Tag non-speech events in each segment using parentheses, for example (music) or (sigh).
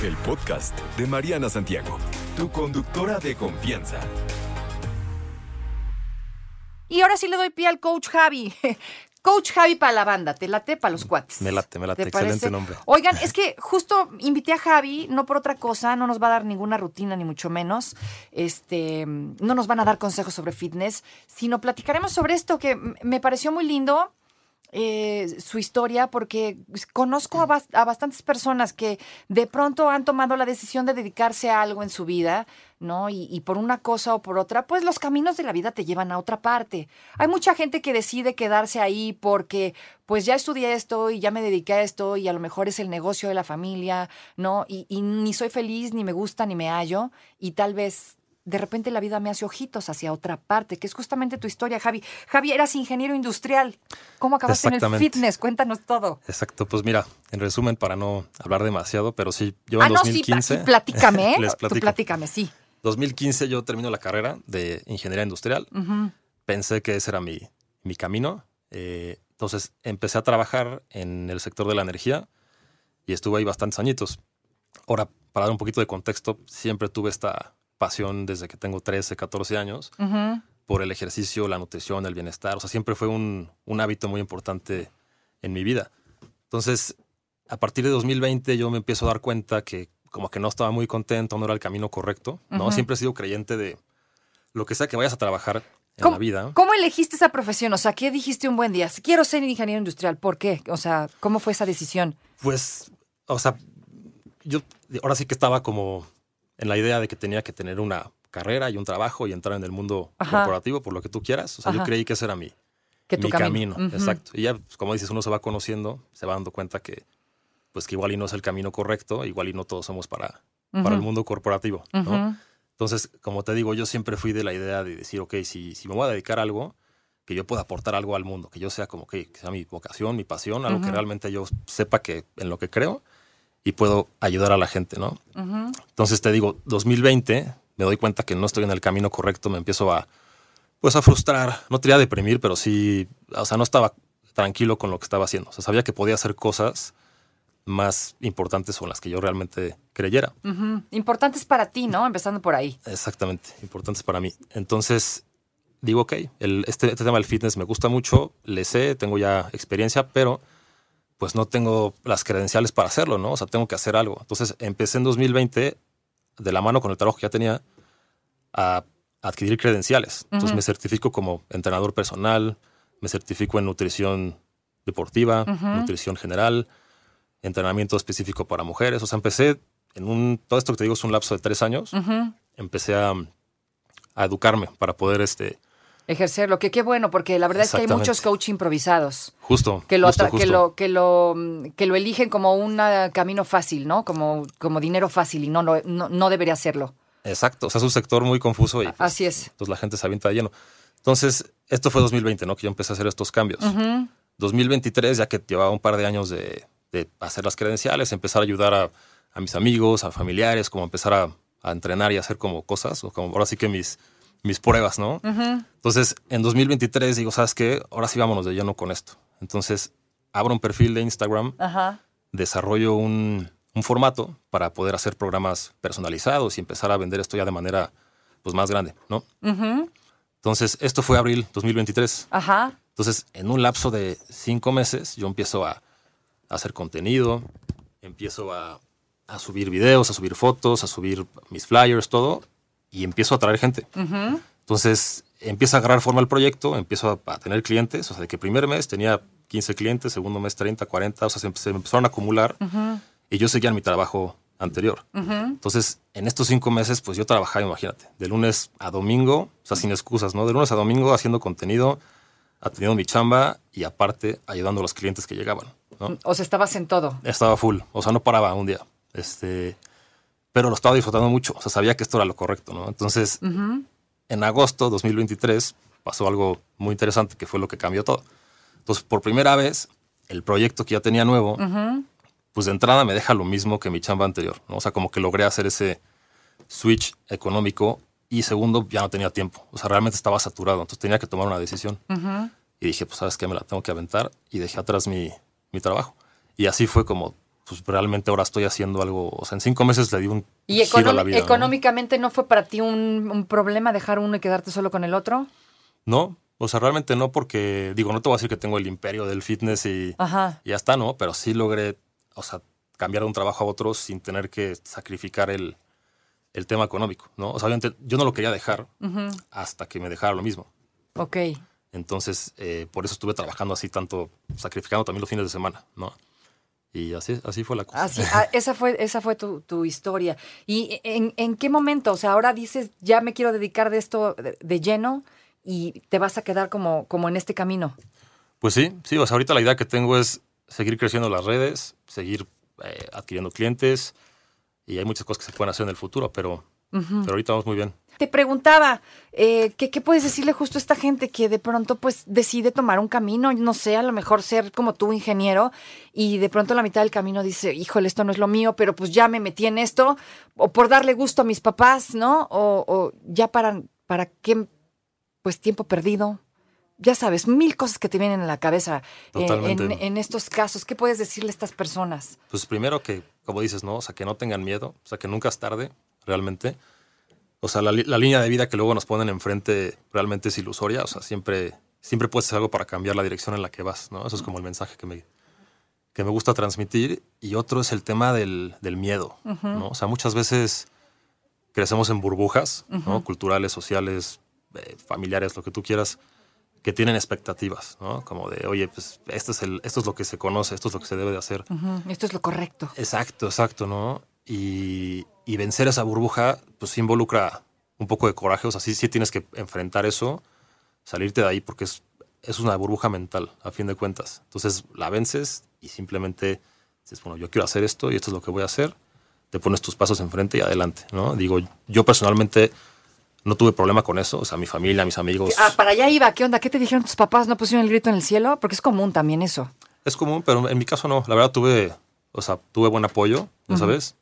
El podcast de Mariana Santiago, tu conductora de confianza. Y ahora sí le doy pie al coach Javi. (laughs) Coach Javi para la banda, te late para los cuates. Me late, me late, ¿Te excelente parece? nombre. Oigan, es que justo invité a Javi, no por otra cosa, no nos va a dar ninguna rutina ni mucho menos. Este, no nos van a dar consejos sobre fitness, sino platicaremos sobre esto que me pareció muy lindo. Eh, su historia porque conozco a, bas- a bastantes personas que de pronto han tomado la decisión de dedicarse a algo en su vida, ¿no? Y, y por una cosa o por otra, pues los caminos de la vida te llevan a otra parte. Hay mucha gente que decide quedarse ahí porque, pues ya estudié esto y ya me dediqué a esto y a lo mejor es el negocio de la familia, ¿no? Y, y ni soy feliz, ni me gusta, ni me hallo y tal vez de repente la vida me hace ojitos hacia otra parte, que es justamente tu historia, Javi. Javi, eras ingeniero industrial. ¿Cómo acabaste en el fitness? Cuéntanos todo. Exacto, pues mira, en resumen, para no hablar demasiado, pero sí, yo en ah, no, 2015. sí, pla- platícame, (laughs) les Tú platícame, sí. 2015 yo termino la carrera de ingeniería industrial. Pensé que ese era mi, mi camino. Eh, entonces empecé a trabajar en el sector de la energía y estuve ahí bastantes añitos. Ahora, para dar un poquito de contexto, siempre tuve esta pasión desde que tengo 13, 14 años por el ejercicio, la nutrición, el bienestar. O sea, siempre fue un, un hábito muy importante en mi vida. Entonces, a partir de 2020 yo me empiezo a dar cuenta que como que no estaba muy contento, no era el camino correcto. ¿no? Siempre he sido creyente de lo que sea que vayas a trabajar en ¿Cómo, la vida. cómo elegiste esa profesión? O sea, ¿qué dijiste un buen día? Quiero ser ingeniero industrial. ¿Por qué? O sea, ¿cómo fue esa decisión? Pues, o sea, yo ahora sí que estaba como en la idea de que tenía que tener una carrera y un trabajo y entrar en el mundo Ajá. corporativo por lo que tú quieras. O sea, Ajá. yo creí que ese era mi, Que mi camino. Exacto. Y ya, pues, como dices, uno se va conociendo, se va dando cuenta que, pues, que igual y no es el camino correcto, igual y no todos somos para, para el mundo corporativo. Entonces, como te digo, yo siempre fui de la idea de decir, ok, si, si me voy a dedicar a algo, que yo pueda aportar algo al mundo, que yo sea como que, que sea mi vocación, mi pasión, algo que realmente yo sepa que en lo que creo y puedo ayudar a la gente, ¿no? Entonces te digo, 2020, me doy cuenta que no estoy en el camino correcto, me empiezo a, pues a frustrar, no te diría a deprimir, pero sí, o sea, no estaba tranquilo con lo que estaba haciendo. O sea, sabía que podía hacer cosas más importantes o las que yo realmente creyera. Importantes para ti, ¿no? Empezando por ahí. Exactamente, importantes para mí. Entonces, digo, ok, el- este, este tema del fitness me gusta mucho, le sé, tengo ya experiencia, pero pues no tengo las credenciales para hacerlo, ¿no? O sea, tengo que hacer algo. Entonces, empecé en 2020, de la mano con el trabajo que ya tenía, a adquirir credenciales. Entonces, me certifico como entrenador personal, me certifico en nutrición deportiva, nutrición general, entrenamiento específico para mujeres. O sea, empecé en un, todo esto que te digo es un lapso de tres años empecé a, a educarme para poder, este, Ejercerlo, que qué bueno, porque la verdad es que hay muchos coach improvisados justo, que lo, justo, que lo, que lo, mm, que lo eligen como un ah, camino fácil, ¿no? Como, como dinero fácil y no, no, no, debería hacerlo. Exacto, o sea, es un sector muy confuso y pues, Así es. entonces la gente se avienta de lleno. Entonces, esto fue 2020, ¿no? Que yo empecé a hacer estos cambios. Ujú. 2023, ya que llevaba un par de años de, de hacer las credenciales, empezar a ayudar a, a mis amigos, a familiares, como empezar a, a entrenar y hacer como cosas, o como ahora sí que mis, mis pruebas, ¿no? Ujú. Entonces, en 2023 digo, ¿sabes qué? Ahora sí vámonos de lleno con esto. Entonces, abro un perfil de Instagram, desarrollo un, un formato para poder hacer programas personalizados y empezar a vender esto ya de manera pues, más grande, ¿no? Entonces, esto fue abril 2023. Ajá. Entonces, en un lapso de cinco meses, yo empiezo a, a hacer contenido, empiezo a, a subir videos, a subir fotos, a subir mis flyers, todo, y empiezo a atraer gente. Entonces, empieza a agarrar forma el proyecto, empiezo a, a tener clientes, o sea, de que primer mes tenía 15 clientes, segundo mes 30, 40, o sea, se, se me empezaron a acumular y yo seguía en mi trabajo anterior. Entonces, en estos cinco meses, pues yo trabajaba, imagínate, de lunes a domingo, o sea, sin excusas, ¿no? De lunes a domingo haciendo contenido, atendiendo mi chamba y aparte ayudando a los clientes que llegaban. ¿no? O sea, estabas en todo. Estaba full, o sea, no paraba un día. Este, pero lo estaba disfrutando mucho, o sea, sabía que esto era lo correcto, ¿no? Entonces, en agosto 2023 pasó algo muy interesante que fue lo que cambió todo. Entonces, por primera vez, el proyecto que ya tenía nuevo, pues de entrada me deja lo mismo que mi chamba anterior, ¿no? O sea, como que logré hacer ese switch económico y segundo, ya no tenía tiempo. O sea, realmente estaba saturado, entonces tenía que tomar una decisión. Y dije, pues, ¿sabes qué? Me la tengo que aventar y dejé atrás mi, mi trabajo. Y así fue como, pues, realmente ahora estoy haciendo algo, o sea, en cinco meses le di un ¿Y giro a la vida. económicamente ¿no? fue para ti un, un problema dejar uno y quedarte solo con el otro? No, o sea, realmente no, porque digo, no te voy a decir que tengo el imperio del fitness y, Ajá. y ya está, ¿no? Pero sí logré, o sea, cambiar de un trabajo a otro sin tener que sacrificar el, el tema económico, ¿no? O sea, obviamente yo no lo quería dejar hasta que me dejara lo mismo. Ok. Entonces, eh, por eso estuve trabajando así tanto, sacrificando también los fines de semana, ¿no? Y así, así fue la cosa. Así, (laughs) ah, esa fue, esa fue tu, tu historia. ¿Y en, en qué momento? O sea, ahora dices, ya me quiero dedicar de esto de, de lleno y te vas a quedar como, como en este camino. Pues sí, sí, o sea, ahorita la idea que tengo es seguir creciendo las redes, seguir eh, adquiriendo clientes y hay muchas cosas que se pueden hacer en el futuro, pero, pero ahorita vamos muy bien. Te preguntaba, eh, ¿qué, ¿qué puedes decirle justo a esta gente que de pronto pues decide tomar un camino? No sé, a lo mejor ser como tú ingeniero y de pronto a la mitad del camino dice, híjole, esto no es lo mío, pero pues ya me metí en esto, o por darle gusto a mis papás, ¿no? O, o ya para, para qué, pues tiempo perdido. Ya sabes, mil cosas que te vienen a la cabeza eh, en, en estos casos. ¿Qué puedes decirle a estas personas? Pues primero que, como dices, ¿no? O sea, que no tengan miedo, o sea, que nunca es tarde, realmente. O sea, la, la línea de vida que luego nos ponen enfrente realmente es ilusoria, o sea, siempre, siempre puedes hacer algo para cambiar la dirección en la que vas, ¿no? Eso es como el mensaje que me, que me gusta transmitir. Y otro es el tema del, del miedo, ¿no? O sea, muchas veces crecemos en burbujas, ¿no? Culturales, sociales, eh, familiares, lo que tú quieras, que tienen expectativas, ¿no? Como de, oye, pues esto es, el, esto es lo que se conoce, esto es lo que se debe de hacer. Esto es lo correcto. Exacto, exacto, ¿no? Y, y vencer esa burbuja, pues sí involucra un poco de coraje, o sea, sí, sí tienes que enfrentar eso, salirte de ahí, porque es, es una burbuja mental, a fin de cuentas. Entonces la vences y simplemente dices, bueno, yo quiero hacer esto y esto es lo que voy a hacer, te pones tus pasos enfrente y adelante, ¿no? Digo, yo personalmente no tuve problema con eso, o sea, mi familia, mis amigos. Ah, para allá iba. ¿Qué onda? ¿Qué te dijeron tus papás? ¿No pusieron el grito en el cielo? Porque es común también eso. Es común, pero en mi caso no. La verdad tuve, o sea, tuve buen apoyo, ¿ya sabes?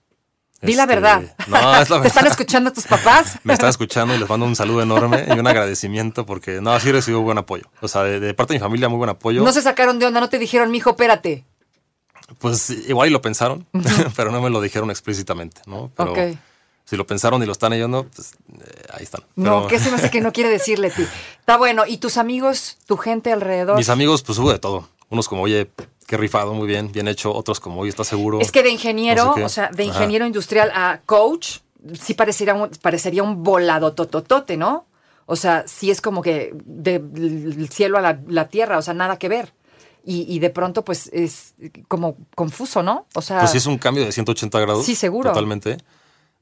Di la Este, verdad. No, es la ¿Te están verdad. escuchando tus papás? (laughs) Me están escuchando y les mando un saludo enorme y un agradecimiento porque, no, sí recibo buen apoyo. O sea, de, de parte de mi familia, muy buen apoyo. No se sacaron de onda, no te dijeron, mijo, espérate. Pues igual y lo pensaron, (laughs) pero no me lo dijeron explícitamente, ¿no? Pero si lo pensaron y lo están oyendo, pues eh, ahí están. No, ¿qué se me hace que no quiere decirle ti? (laughs) Está bueno. ¿Y tus amigos, tu gente alrededor? Mis amigos, pues hubo de todo. Unos como, oye, qué rifado, muy bien, bien hecho. Otros como, oye, ¿estás seguro? Es que de ingeniero, No sé qué. o sea, de Ajá. ingeniero industrial a coach, sí parecería un, parecería un volado tototote, ¿no? O sea, sí es como que del cielo a la, la tierra, o sea, nada que ver. Y, y de pronto, pues, es como confuso, ¿no? O sea, Pues sí es un cambio de 180 grados. Sí, seguro. Totalmente.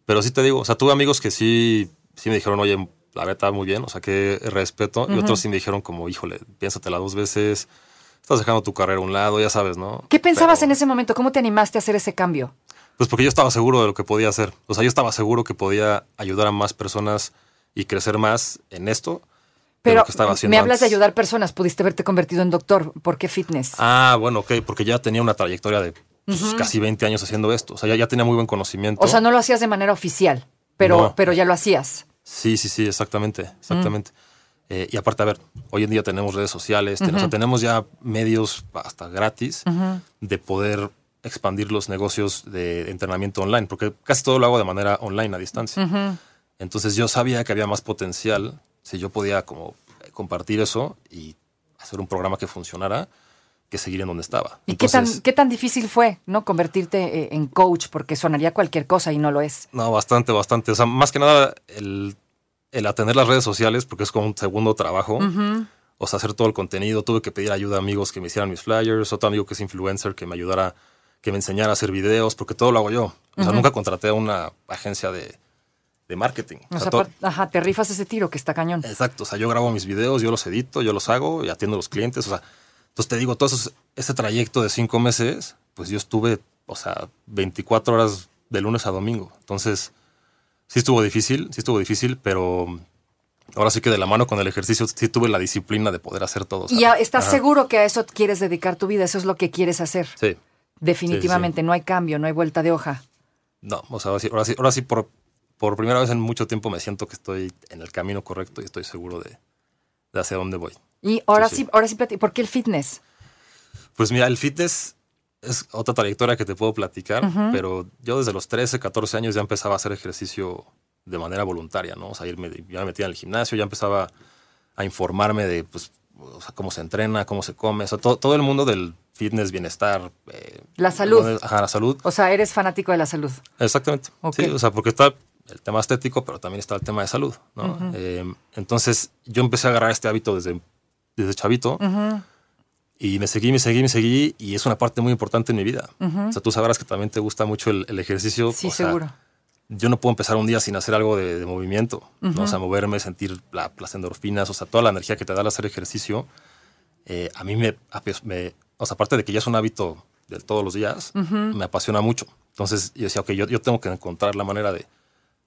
Pero sí te digo, o sea, tuve amigos que sí, sí me dijeron, oye, la verdad está muy bien, o sea, que respeto. Y otros sí me dijeron como, híjole, piénsatela dos veces, estás dejando tu carrera a un lado, ya sabes, ¿no? ¿qué pensabas Pero, en ese momento? ¿Cómo te animaste a hacer ese cambio? Pues porque yo estaba seguro de lo que podía hacer. O sea, yo estaba seguro que podía ayudar a más personas y crecer más en esto. Pero lo que estaba haciendo me hablas de ayudar personas, pudiste haberte convertido en doctor. ¿Por qué fitness? Ah, bueno, ok, porque ya tenía una trayectoria de pues, casi 20 años haciendo esto. O sea, ya, ya tenía muy buen conocimiento. o sea, no lo hacías de manera oficial, pero, No. pero ya lo hacías. Sí, sí, sí, exactamente, Mm. Eh, y aparte, a ver, hoy en día tenemos redes sociales, ten- o sea, tenemos ya medios hasta gratis de poder expandir los negocios de entrenamiento online, porque casi todo lo hago de manera online a distancia. Entonces yo sabía que había más potencial si yo podía como compartir eso y hacer un programa que funcionara que seguir en donde estaba. ¿Y qué, tan, Entonces, qué tan difícil fue, no? Convertirte eh, en coach, porque sonaría cualquier cosa y no lo es. No, bastante, bastante. O sea, más que nada el, el atender las redes sociales, porque es como un segundo trabajo. O sea, hacer todo el contenido. Tuve que pedir ayuda a amigos que me hicieran mis flyers, otro amigo que es influencer que me ayudara, que me enseñara a hacer videos, porque todo lo hago yo. O sea, nunca contraté a una agencia de, de marketing. O O sea, todo- ajá, te rifas ese tiro que está cañón. Exacto, o sea, yo grabo mis videos, yo los edito, yo los hago y atiendo a los clientes, o sea, Entonces te digo, todo eso- ese trayecto de cinco meses, pues yo estuve, o sea, 24 horas de lunes a domingo. Entonces, sí estuvo difícil, sí estuvo difícil, pero ahora sí que de la mano con el ejercicio sí tuve la disciplina de poder hacer todo. Y ya estás Ajá. seguro que a eso quieres dedicar tu vida, eso es lo que quieres hacer. Sí. Definitivamente, no hay cambio, no hay vuelta de hoja. No, o sea, ahora sí, ahora sí, ahora sí por, por primera vez en mucho tiempo me siento que estoy en el camino correcto y estoy seguro de, de hacia dónde voy. Y ahora sí, ahora sí, ¿por qué el fitness? Pues mira, el fitness es otra trayectoria que te puedo platicar, pero yo desde los 13, 14 años ya empezaba a hacer ejercicio de manera voluntaria, ¿no? O sea, irme, ya me metía en el gimnasio, ya empezaba a informarme de pues, o sea, cómo se entrena, cómo se come, o sea, todo, todo el mundo del fitness, bienestar. eh, La salud. Ajá, la salud. O sea, eres fanático de la salud. Exactamente. Sí, o sea, porque está el tema estético, pero también está el tema de salud, ¿no? Eh, entonces, yo empecé a agarrar este hábito desde, desde chavito y me seguí, me seguí, me seguí y es una parte muy importante en mi vida. O sea, tú sabrás que también te gusta mucho el, el ejercicio. Sí, o sea, seguro. yo no puedo empezar un día sin hacer algo de, de movimiento, ¿no? O sea, moverme, sentir la- las endorfinas, o sea, toda la energía que te da al hacer ejercicio. eh, a mí me- o sea, aparte de que ya es un hábito de todos los días, me apasiona mucho. Entonces yo decía, ok, yo, yo tengo que encontrar la manera de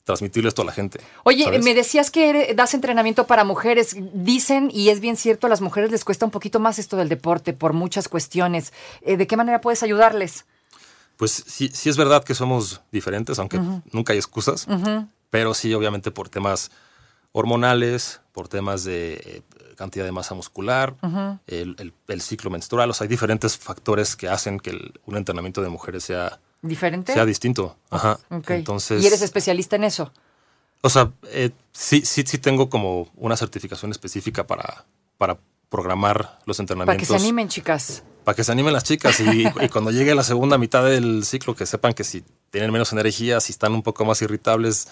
transmitirle esto a la gente. Oye, ¿sabes? me decías que eres- das entrenamiento para mujeres. Dicen, y es bien cierto, a las mujeres les cuesta un poquito más esto del deporte por muchas cuestiones. Eh, ¿De qué manera puedes ayudarles? Pues sí, sí es verdad que somos diferentes, aunque nunca hay excusas, pero sí, obviamente, por temas hormonales, por temas de eh, cantidad de masa muscular, el, el- el ciclo menstrual, o sea, hay diferentes factores que hacen que el- un entrenamiento de mujeres sea, ¿Diferente? sea distinto. Ajá. Entonces, ¿Y eres especialista en eso? o sea, eh, sí, sí, sí tengo como una certificación específica para, para programar los Para entrenamientos. que se animen, chicas. Para que se animen las chicas y, y (laughs) cuando llegue la segunda mitad del ciclo que sepan que si tienen menos energía, si están un poco más irritables,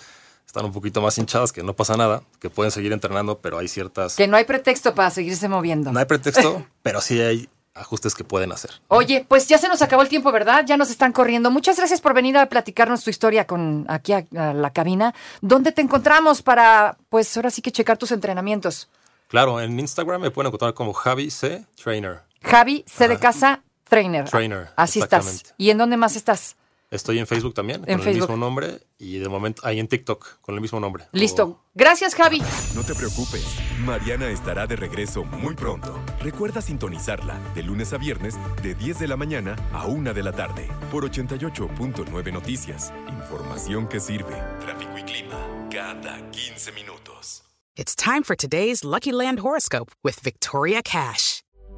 están un poquito más hinchadas, que no pasa nada, que pueden seguir entrenando, pero hay ciertas... Que no hay pretexto para seguirse moviendo. No hay pretexto, (laughs) pero sí hay ajustes que pueden hacer. Oye, pues ya se nos acabó el tiempo, ¿verdad? Ya nos están corriendo. Muchas gracias por venir a platicarnos tu historia con aquí a, a la cabina. ¿Dónde te encontramos para, pues ahora sí que checar tus entrenamientos? Claro, en Instagram me pueden encontrar como Javi C. Trainer. Javi, C de casa, trainer. Trainer, Así estás. ¿Y en dónde más estás? Estoy en Facebook también, En con Facebook. el mismo nombre, y de momento ahí en TikTok, con el mismo nombre. Listo. O- Gracias, Javi. No te preocupes, Mariana estará de regreso muy pronto. Recuerda sintonizarla de lunes a viernes de 10 de la mañana a 1 de la tarde por 88.9 Noticias. Información que sirve. Tráfico y clima cada 15 minutos. It's time for today's Lucky Land horoscope with Victoria Cash.